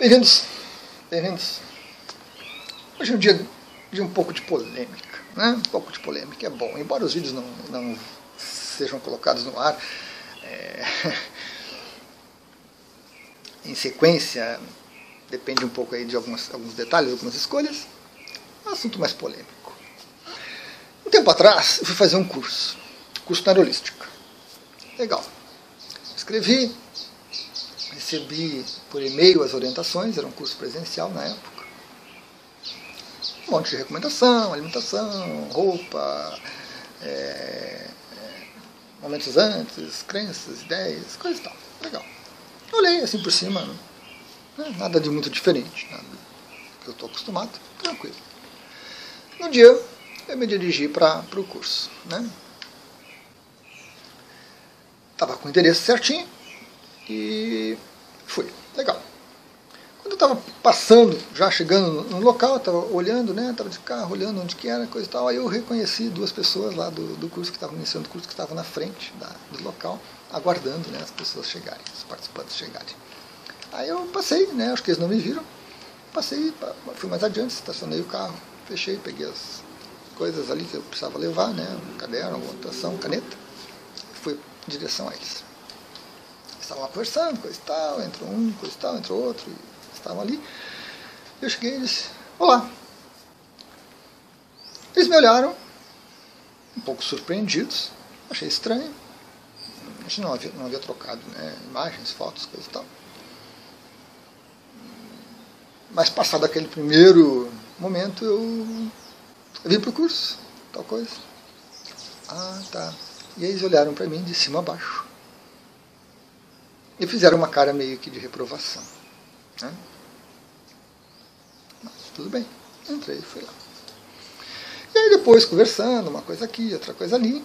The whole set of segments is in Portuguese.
Bem-vindos, bem-vindos. Hoje é um dia de um pouco de polêmica, né? Um pouco de polêmica é bom, embora os vídeos não, não sejam colocados no ar é, em sequência, depende um pouco aí de algumas, alguns detalhes, algumas escolhas, é um assunto mais polêmico. Um tempo atrás, eu fui fazer um curso, curso na aerolística. Legal. Escrevi, recebi por e-mail as orientações, era um curso presencial na época. Um monte de recomendação, alimentação, roupa, é, é, momentos antes, crenças, ideias, coisa e tal. Legal. Eu olhei assim por cima, né? nada de muito diferente, nada que eu estou acostumado, tranquilo. No dia, eu me dirigi para o curso. Né? Estava com o endereço certinho e Fui. Quando eu estava passando, já chegando no local, estava olhando, né? Estava de carro, olhando onde que era, coisa e tal. Aí eu reconheci duas pessoas lá do, do curso que estavam iniciando o curso, que estavam na frente da, do local, aguardando né, as pessoas chegarem, os participantes chegarem. Aí eu passei, né? Acho que eles não me viram. Passei, fui mais adiante, estacionei o carro, fechei, peguei as coisas ali que eu precisava levar, né? Um caderno, uma anotação, caneta. Fui em direção a eles estavam conversando, coisa e tal, entrou um, coisa e tal, entrou outro, e estavam ali. Eu cheguei e disse, olá. Eles me olharam, um pouco surpreendidos, achei estranho. A gente não havia, não havia trocado né, imagens, fotos, coisa e tal. Mas passado aquele primeiro momento, eu, vim para o curso, tal coisa. Ah, tá. E eles olharam para mim de cima a baixo e fizeram uma cara meio que de reprovação. Né? Mas tudo bem, entrei e fui lá. E aí depois conversando, uma coisa aqui, outra coisa ali,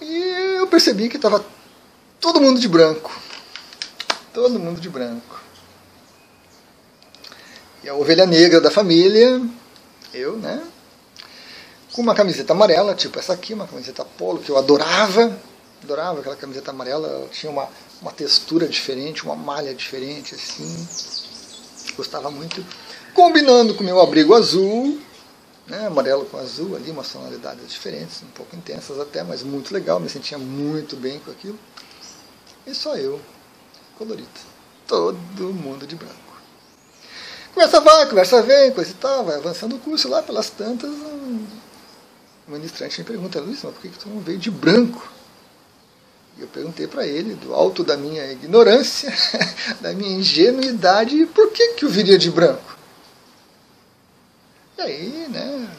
e eu percebi que estava todo mundo de branco. Todo mundo de branco. E a ovelha negra da família, eu, né? Com uma camiseta amarela, tipo essa aqui, uma camiseta polo, que eu adorava. Adorava aquela camiseta amarela, tinha uma, uma textura diferente, uma malha diferente, assim. Gostava muito. Combinando com o meu abrigo azul, né, amarelo com azul ali, umas tonalidades diferentes, um pouco intensas até, mas muito legal, me sentia muito bem com aquilo. E só eu, colorido. Todo mundo de branco. Conversa vai, conversa vem, coisa e tal, vai avançando o curso lá pelas tantas. Um ministrante me pergunta, Luiz, mas por que, que tu não veio de branco? Perguntei para ele, do alto da minha ignorância, da minha ingenuidade, por que, que eu viria de branco? E aí, né,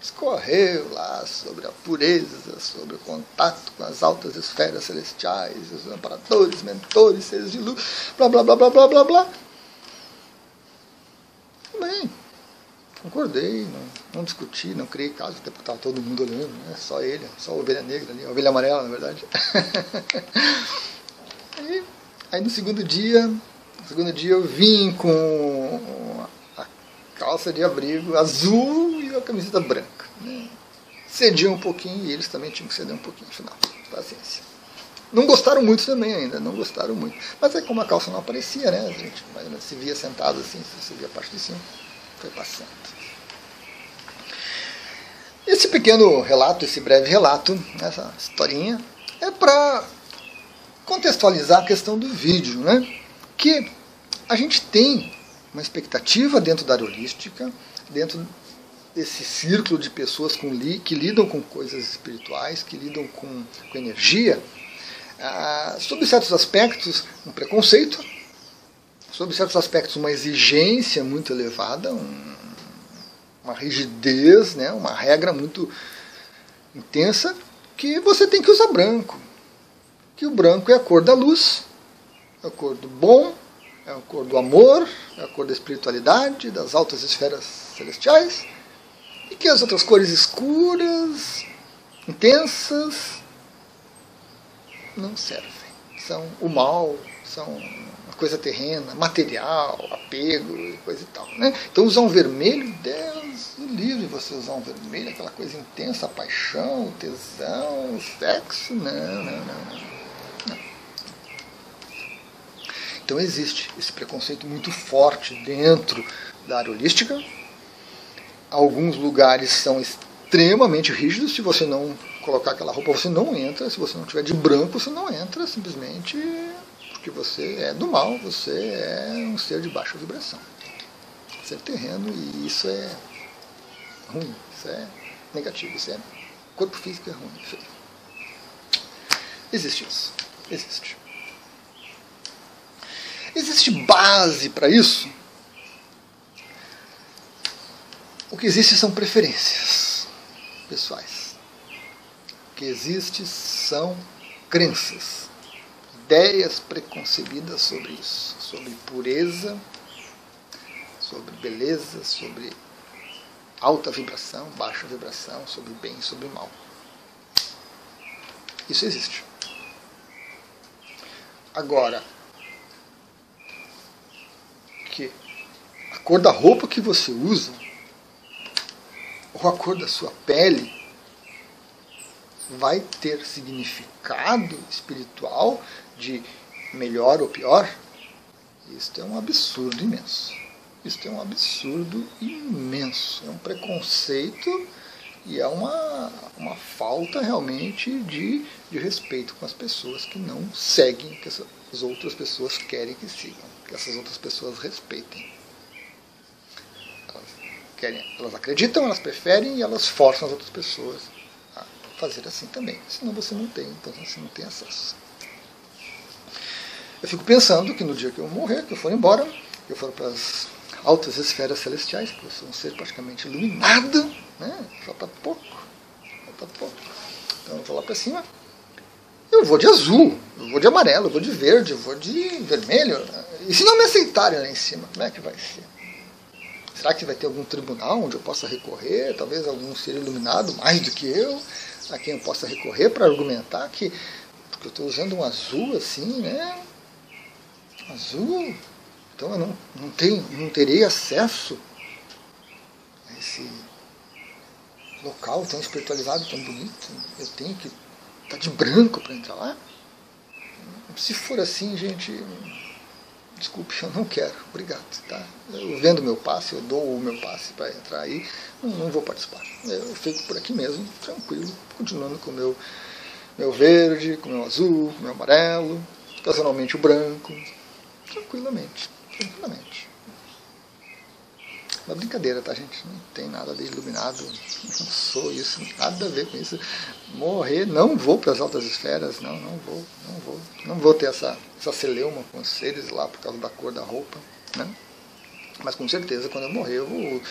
escorreu lá sobre a pureza, sobre o contato com as altas esferas celestiais, os amparadores, mentores, seres de luz, blá blá blá blá blá blá blá. Bem, concordei, não, não discuti, não criei caso, até porque estava todo mundo olhando, né? só ele, só a ovelha negra ali, a ovelha amarela, na verdade. aí, aí no segundo dia, no segundo dia eu vim com a calça de abrigo azul e a camiseta branca. Né? Cedi um pouquinho e eles também tinham que ceder um pouquinho, afinal, paciência. Não gostaram muito também ainda, não gostaram muito. Mas aí como a calça não aparecia, né? Gente se via sentado assim, se via a parte de cima, foi. Esse pequeno relato, esse breve relato, essa historinha, é para contextualizar a questão do vídeo, né? Que a gente tem uma expectativa dentro da aerolística, dentro desse círculo de pessoas com li, que lidam com coisas espirituais, que lidam com, com energia, ah, sobre certos aspectos, um preconceito, sobre certos aspectos, uma exigência muito elevada, um, uma rigidez, né, uma regra muito intensa, que você tem que usar branco. Que o branco é a cor da luz, é a cor do bom, é a cor do amor, é a cor da espiritualidade, das altas esferas celestiais, e que as outras cores escuras, intensas, não servem. São o mal, são coisa terrena, material, apego coisa e tal. Né? Então usar um vermelho, Deus livre você usar um vermelho, aquela coisa intensa, paixão, tesão, sexo, não, não, não. não. Então existe esse preconceito muito forte dentro da área holística. Alguns lugares são extremamente rígidos. Se você não colocar aquela roupa, você não entra. Se você não tiver de branco, você não entra, simplesmente porque você é do mal, você é um ser de baixa vibração. Você é terreno e isso é ruim, isso é negativo, isso é corpo físico é ruim, feio. Existe isso, existe. Existe base para isso? O que existe são preferências pessoais. O que existe são crenças, ideias preconcebidas sobre isso, sobre pureza, sobre beleza, sobre alta vibração, baixa vibração, sobre bem e sobre mal. Isso existe. Agora, que a cor da roupa que você usa, ou a cor da sua pele, vai ter significado espiritual de melhor ou pior? Isso é um absurdo imenso. Isso é um absurdo imenso. É um preconceito e é uma, uma falta realmente de, de respeito com as pessoas que não seguem que as outras pessoas querem que sigam, que essas outras pessoas respeitem. Elas, querem, elas acreditam, elas preferem e elas forçam as outras pessoas fazer assim também. Senão você não tem, então você não tem acesso. Eu fico pensando que no dia que eu morrer, que eu for embora, que eu for para as altas esferas celestiais, porque eu sou um ser praticamente iluminado, né? falta pouco, falta pouco. Então eu vou lá para cima, eu vou de azul, eu vou de amarelo, eu vou de verde, eu vou de vermelho. E se não me aceitarem lá em cima, como é que vai ser? Será que vai ter algum tribunal onde eu possa recorrer? Talvez algum ser iluminado mais do que eu, a quem eu possa recorrer para argumentar que porque eu estou usando um azul assim, né? Azul então eu não, não, tenho, não terei acesso a esse local tão espiritualizado, tão bonito. Eu tenho que estar tá de branco para entrar lá. Se for assim, gente, desculpe, eu não quero. Obrigado. Tá? Eu vendo meu passe, eu dou o meu passe para entrar aí, não, não, vou participar. Eu fico por aqui mesmo, tranquilo, continuando com o meu, meu verde, com o meu azul, com o meu amarelo, ocasionalmente o branco, tranquilamente tranquilamente. Uma brincadeira, tá, gente? Não tem nada de iluminado, não sou isso, nada a ver com isso. Morrer, não vou para as altas esferas, não, não vou, não vou. Não vou ter essa, essa celeuma com os seres lá por causa da cor da roupa, né? Mas com certeza, quando eu morrer, eu vou,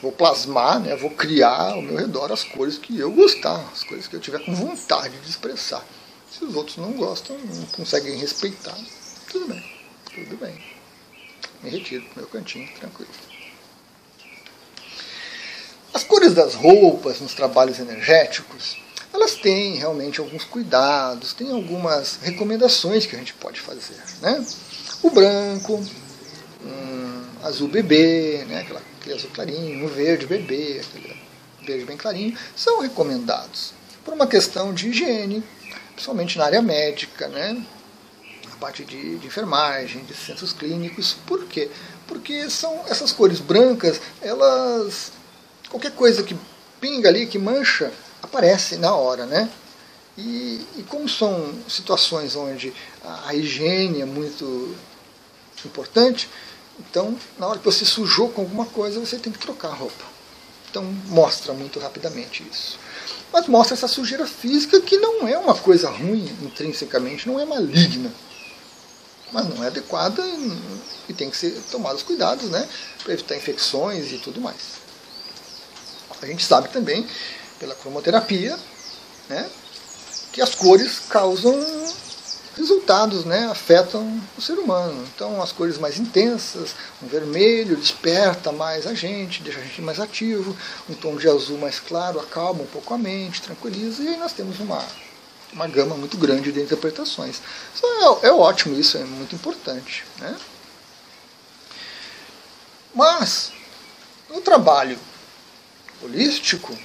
vou plasmar, né? vou criar ao meu redor as cores que eu gostar, as cores que eu tiver com vontade de expressar. Se os outros não gostam, não conseguem respeitar, tudo bem, tudo bem me retiro para o meu cantinho, tranquilo. As cores das roupas nos trabalhos energéticos, elas têm realmente alguns cuidados, tem algumas recomendações que a gente pode fazer. Né? O branco, um azul bebê, né? Aquela, aquele azul clarinho, o verde bebê, aquele verde bem clarinho, são recomendados por uma questão de higiene, principalmente na área médica, né? parte de, de, enfermagem, de centros clínicos. Por quê? Porque são essas cores brancas, elas. Qualquer coisa que pinga ali, que mancha, aparece na hora, né? E, e como são situações onde a, a higiene é muito importante, então na hora que você sujou com alguma coisa, você tem que trocar a roupa. Então mostra muito rapidamente isso mas mostra essa sujeira física que não é uma coisa ruim intrinsecamente, não é maligna mas não é adequada e tem que ser tomados cuidados né, para evitar infecções e tudo mais. A gente sabe também, pela cromoterapia, né, que as cores causam resultados, né, afetam o ser humano. Então, as cores mais intensas, um vermelho desperta mais a gente, deixa a gente mais ativo, um tom de azul mais claro acalma um pouco a mente, tranquiliza, e aí nós temos uma uma gama muito grande de interpretações. É, é, ótimo isso, é muito importante. Né? Mas, no trabalho holístico,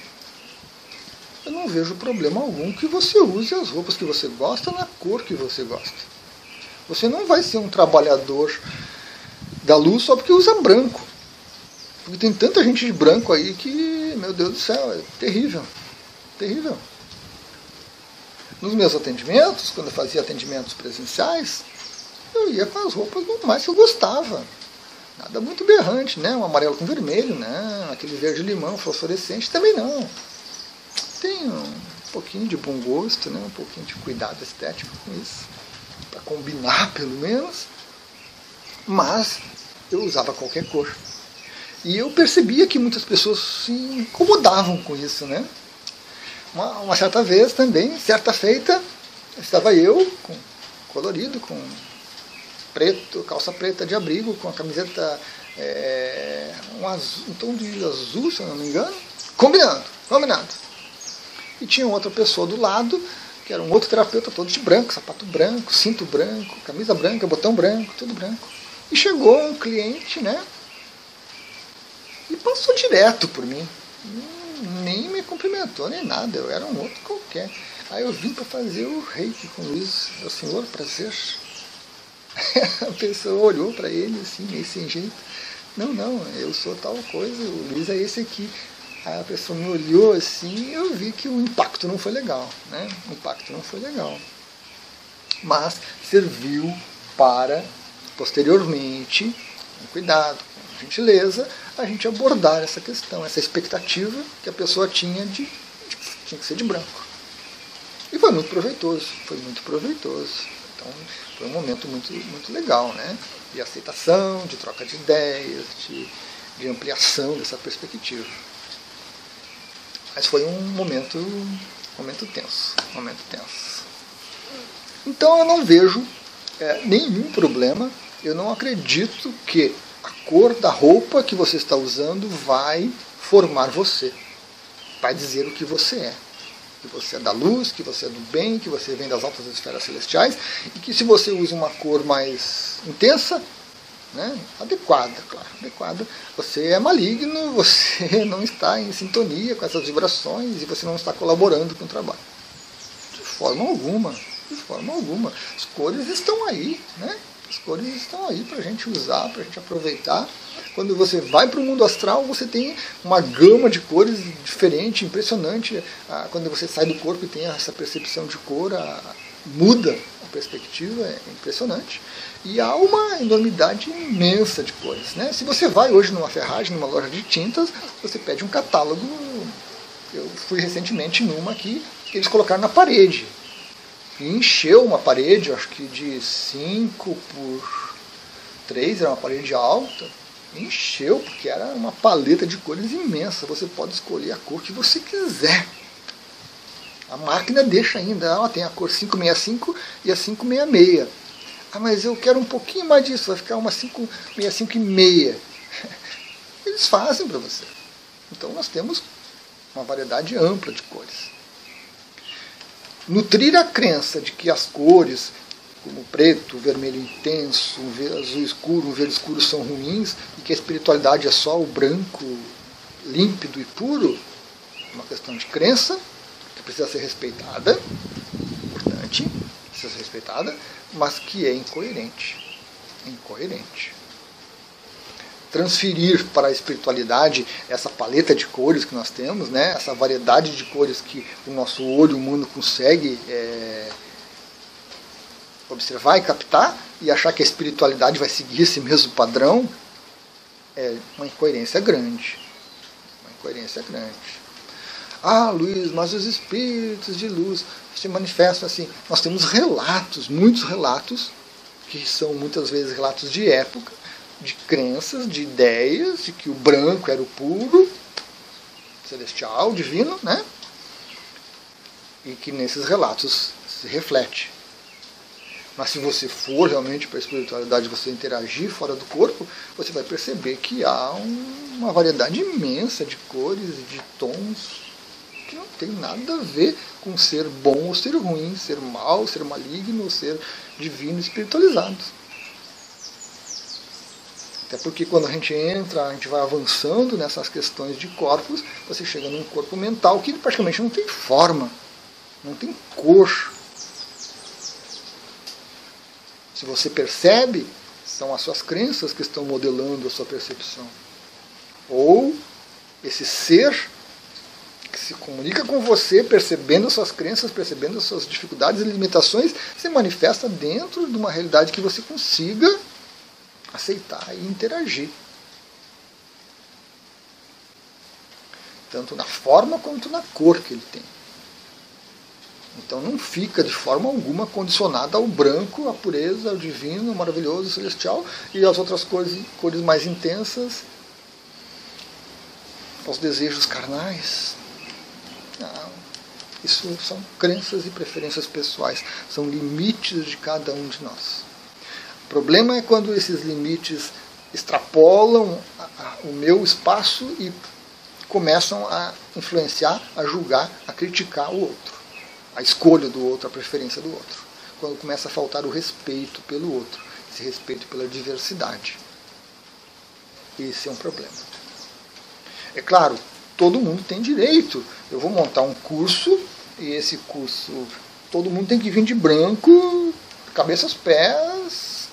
eu não vejo problema algum que você use as roupas que você gosta na cor que você gosta. Você não vai ser um trabalhador da luz só porque usa branco. Porque tem tanta gente de branco aí que, meu Deus do céu, é terrível. Terrível. Nos meus atendimentos, quando eu fazia atendimentos presenciais, eu ia com as roupas mais que eu gostava. Nada muito berrante, né? Um amarelo com vermelho, né? Aquele verde limão fosforescente também não. Tem um pouquinho de bom gosto, né? Um pouquinho de cuidado estético com isso, para combinar pelo menos. Mas eu usava qualquer cor. E eu percebia que muitas pessoas se incomodavam com isso, né? Uma, uma certa vez também, certa feita, estava eu com colorido, com preto, calça preta de abrigo, com a camiseta é, um, azul, um tom de azul, se eu não me engano, combinando, combinado. E tinha outra pessoa do lado, que era um outro terapeuta todo de branco, sapato branco, cinto branco, camisa branca, botão branco, tudo branco. E chegou um cliente, né? E passou direto por mim. Nem me cumprimentou, nem nada. Eu era um outro qualquer. Aí eu vim para fazer o reiki com o Luiz. O senhor, prazer. A pessoa olhou para ele assim, meio sem jeito. Não, não, eu sou tal coisa, o Luiz é esse aqui. Aí a pessoa me olhou assim e eu vi que o impacto não foi legal. Né? O impacto não foi legal. Mas serviu para, posteriormente, com cuidado, com gentileza, a gente abordar essa questão, essa expectativa que a pessoa tinha de, de tinha que ser de branco. E foi muito proveitoso, foi muito proveitoso. Então foi um momento muito, muito legal, né? De aceitação, de troca de ideias, de, de ampliação dessa perspectiva. Mas foi um momento, momento tenso, momento tenso. Então eu não vejo é, nenhum problema, eu não acredito que a cor da roupa que você está usando vai formar você, vai dizer o que você é. Que você é da luz, que você é do bem, que você vem das altas esferas celestiais, e que se você usa uma cor mais intensa, né? adequada, claro, adequada. Você é maligno, você não está em sintonia com essas vibrações e você não está colaborando com o trabalho. De forma alguma, de forma alguma. As cores estão aí, né? As cores estão aí para a gente usar, para a gente aproveitar. Quando você vai para o mundo astral, você tem uma gama de cores diferente, impressionante. Ah, quando você sai do corpo e tem essa percepção de cor, muda a perspectiva, é impressionante. E há uma enormidade imensa de cores. Né? Se você vai hoje numa ferragem, numa loja de tintas, você pede um catálogo. Eu fui recentemente numa aqui, que eles colocaram na parede. E encheu uma parede, acho que de 5 por 3, era uma parede alta. Encheu, porque era uma paleta de cores imensa. Você pode escolher a cor que você quiser. A máquina deixa ainda, ela tem a cor 565 e a 566 ah, mas eu quero um pouquinho mais disso, vai ficar uma 565 e meia. Eles fazem para você. Então nós temos uma variedade ampla de cores. Nutrir a crença de que as cores, como preto, vermelho intenso, azul escuro, verde escuro são ruins e que a espiritualidade é só o branco límpido e puro, uma questão de crença que precisa ser respeitada, importante, precisa ser respeitada, mas que é incoerente. Incoerente. Transferir para a espiritualidade essa paleta de cores que nós temos, né, essa variedade de cores que o nosso olho humano consegue é, observar e captar, e achar que a espiritualidade vai seguir esse mesmo padrão, é uma incoerência grande. Uma incoerência grande. Ah, Luiz, mas os espíritos de luz se manifestam assim. Nós temos relatos, muitos relatos, que são muitas vezes relatos de época, de crenças, de ideias, de que o branco era o puro, celestial, divino, né? E que nesses relatos se reflete. Mas se você for realmente para a espiritualidade, você interagir fora do corpo, você vai perceber que há um, uma variedade imensa de cores e de tons que não tem nada a ver com ser bom ou ser ruim, ser mal, ser maligno ou ser divino espiritualizado. Até porque quando a gente entra, a gente vai avançando nessas questões de corpos, você chega num corpo mental que praticamente não tem forma, não tem cor. Se você percebe, são as suas crenças que estão modelando a sua percepção. Ou esse ser que se comunica com você, percebendo as suas crenças, percebendo as suas dificuldades e limitações, se manifesta dentro de uma realidade que você consiga aceitar e interagir. Tanto na forma quanto na cor que ele tem. Então não fica de forma alguma condicionada ao branco, à pureza, ao divino, ao maravilhoso, celestial e às outras cores, cores mais intensas, aos desejos carnais. Não. Isso são crenças e preferências pessoais, são limites de cada um de nós. O problema é quando esses limites extrapolam o meu espaço e começam a influenciar, a julgar, a criticar o outro a escolha do outro, a preferência do outro. Quando começa a faltar o respeito pelo outro, esse respeito pela diversidade. Esse é um problema. É claro, todo mundo tem direito. Eu vou montar um curso e esse curso todo mundo tem que vir de branco, cabeça aos pés,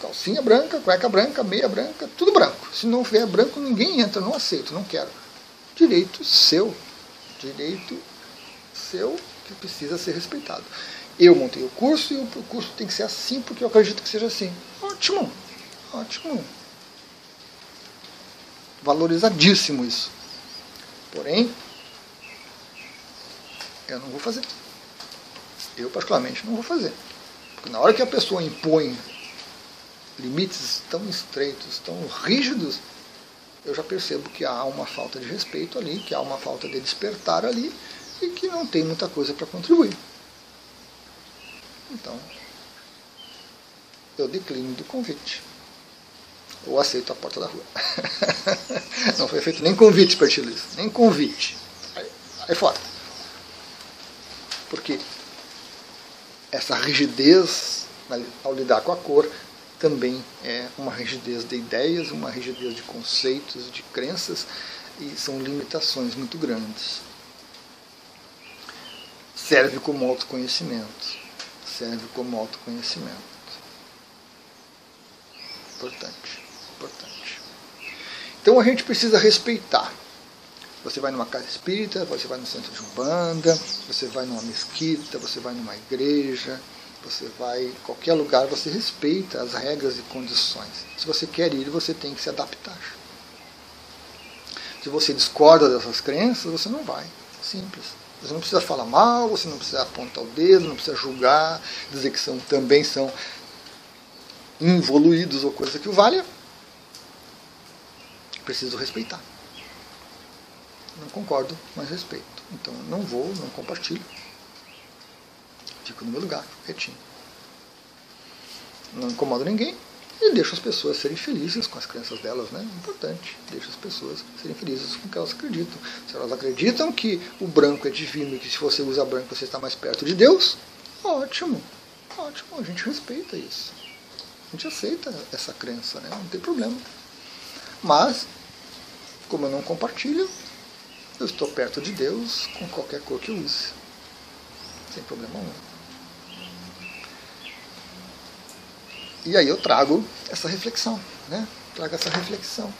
calcinha branca, cueca branca, meia branca, tudo branco. Se não vier branco, ninguém entra, não aceito, não quero. Direito seu. Direito seu que precisa ser respeitado. Eu montei o curso e o curso tem que ser assim porque eu acredito que seja assim. Ótimo, ótimo. Valorizadíssimo isso. Porém, eu não vou fazer. Eu, particularmente, não vou fazer. Porque na hora que a pessoa impõe limites tão estreitos, tão rígidos, eu já percebo que há uma falta de respeito ali, que há uma falta de despertar ali, e que não tem muita coisa para contribuir. Então, eu declino do convite. Ou aceito a porta da rua. não foi feito nem convite para Tilis, nem convite. Aí, aí fora. Porque essa rigidez ao lidar com a cor também é uma rigidez de ideias, uma rigidez de conceitos, de crenças, e são limitações muito grandes serve como autoconhecimento. Serve como autoconhecimento. Importante, importante. Então a gente precisa respeitar. Você vai numa casa espírita, você vai no centro de umbanda, você vai numa mesquita, você vai numa igreja, você vai em qualquer lugar, você respeita as regras e condições. Se você quer ir, você tem que se adaptar. Se você discorda dessas crenças, você não vai. Simples. Você não precisa falar mal, você não precisa apontar o dedo, não precisa julgar, dizer que são, também são involuídos ou coisa que o valha. Preciso respeitar. Não concordo, mas respeito. Então não vou, não compartilho. Fico no meu lugar, quietinho. Não incomodo ninguém, e deixa as pessoas serem felizes com as crenças delas, né? Importante. Deixa as pessoas serem felizes com o que elas acreditam. Se elas acreditam que o branco é divino e que se você usa branco você está mais perto de Deus, ótimo. Ótimo, a gente respeita isso. A gente aceita essa crença, né? Não tem problema. Mas, como eu não compartilho, eu estou perto de Deus com qualquer cor que eu use. Sem problema algum. E aí eu trago essa reflexão, né? Trago essa reflexão,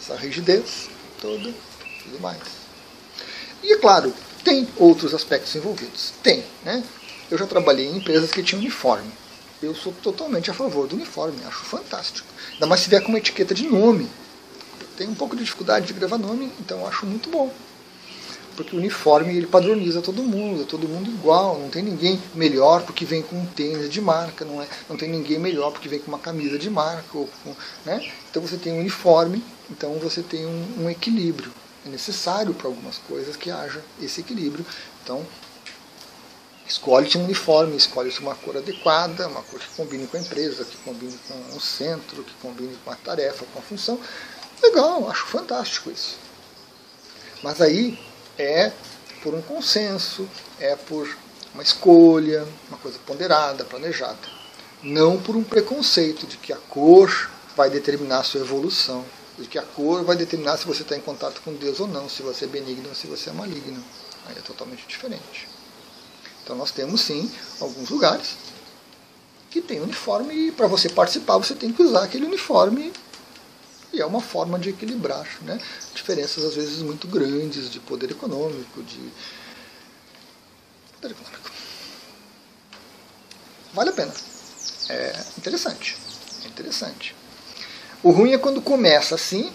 essa rigidez toda, tudo mais. E é claro, tem outros aspectos envolvidos. Tem, né? Eu já trabalhei em empresas que tinham uniforme. Eu sou totalmente a favor do uniforme, acho fantástico. Ainda mais se vier com uma etiqueta de nome. Eu tenho um pouco de dificuldade de gravar nome, então acho muito bom porque o uniforme ele padroniza todo mundo, é todo mundo igual, não tem ninguém melhor porque vem com um tênis de marca, não, é, não tem ninguém melhor porque vem com uma camisa de marca. Ou com, né? Então você tem um uniforme, então você tem um, um equilíbrio. É necessário para algumas coisas que haja esse equilíbrio. Então, escolhe-te um uniforme, escolhe-te uma cor adequada, uma cor que combine com a empresa, que combine com o centro, que combine com a tarefa, com a função. Legal, acho fantástico isso. Mas aí é por um consenso, é por uma escolha, uma coisa ponderada, planejada. Não por um preconceito de que a cor vai determinar a sua evolução, de que a cor vai determinar se você está em contato com Deus ou não, se você é benigno ou se você é maligno. Aí é totalmente diferente. Então nós temos sim alguns lugares que tem uniforme e para você participar você tem que usar aquele uniforme e é uma forma de equilibrar né? diferenças às vezes muito grandes de poder econômico, de poder econômico. Vale a pena. É interessante. É interessante. O ruim é quando começa assim,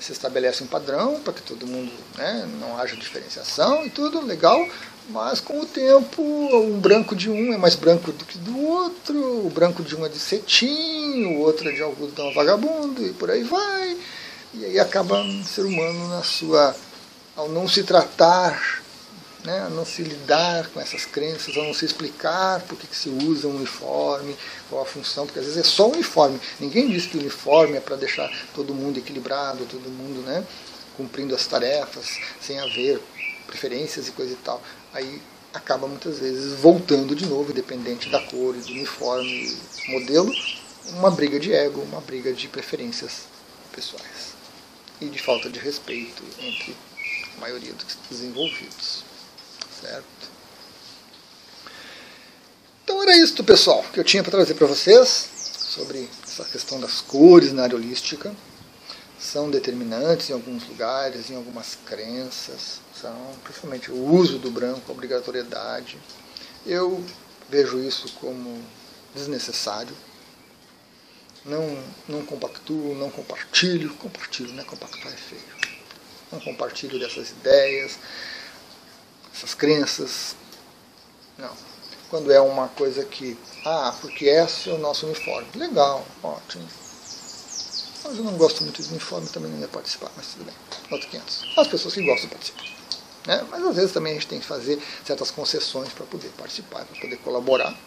se estabelece um padrão para que todo mundo né, não haja diferenciação e tudo, legal, mas com o tempo o branco de um é mais branco do que do outro, o branco de um é de cetim, o outro é de algodão vagabundo e por aí vai. E aí acaba o ser humano na sua. ao não se tratar né, a não se lidar com essas crenças, a não se explicar por que, que se usa um uniforme, qual a função, porque às vezes é só uniforme. Ninguém diz que o uniforme é para deixar todo mundo equilibrado, todo mundo né, cumprindo as tarefas, sem haver preferências e coisa e tal. Aí acaba muitas vezes voltando de novo, independente da cor do uniforme, modelo, uma briga de ego, uma briga de preferências pessoais e de falta de respeito entre a maioria dos envolvidos. Certo? Então era isso, pessoal, que eu tinha para trazer para vocês sobre essa questão das cores na área holística. São determinantes em alguns lugares, em algumas crenças, são principalmente o uso do branco, a obrigatoriedade. Eu vejo isso como desnecessário. Não, não compactuo, não compartilho, compartilho, né? Compactuar é feio. Não compartilho dessas ideias, essas crenças. Não. Quando é uma coisa que, ah, porque esse é o nosso uniforme. Legal, ótimo. Mas eu não gosto muito de uniforme, também não ia participar, mas tudo bem. Outro 500. As pessoas que gostam participam. Né? Mas às vezes também a gente tem que fazer certas concessões para poder participar, para poder colaborar,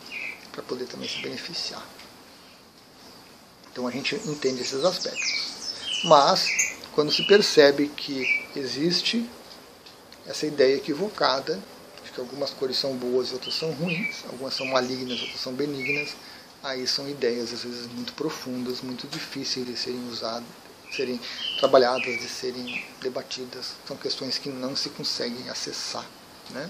para poder também se beneficiar. Então a gente entende esses aspectos. Mas, quando se percebe que existe essa ideia equivocada de que algumas cores são boas e outras são ruins, algumas são malignas, outras são benignas, aí são ideias às vezes muito profundas, muito difíceis de serem usadas, serem trabalhadas, de serem debatidas. São questões que não se conseguem acessar, né?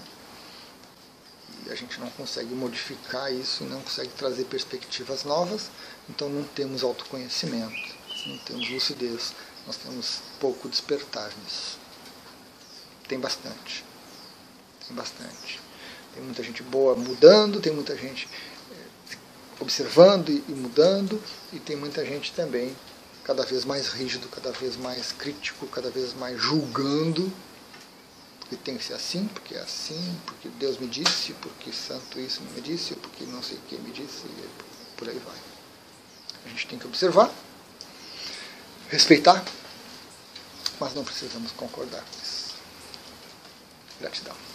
E a gente não consegue modificar isso, não consegue trazer perspectivas novas, então não temos autoconhecimento, não temos lucidez, nós temos pouco despertar nisso tem bastante. Tem bastante. Tem muita gente boa mudando, tem muita gente observando e mudando, e tem muita gente também cada vez mais rígido, cada vez mais crítico, cada vez mais julgando, porque tem que ser assim, porque é assim, porque Deus me disse, porque santo isso me disse, porque não sei quem me disse, e por aí vai. A gente tem que observar, respeitar, mas não precisamos concordar com isso. Gratidão.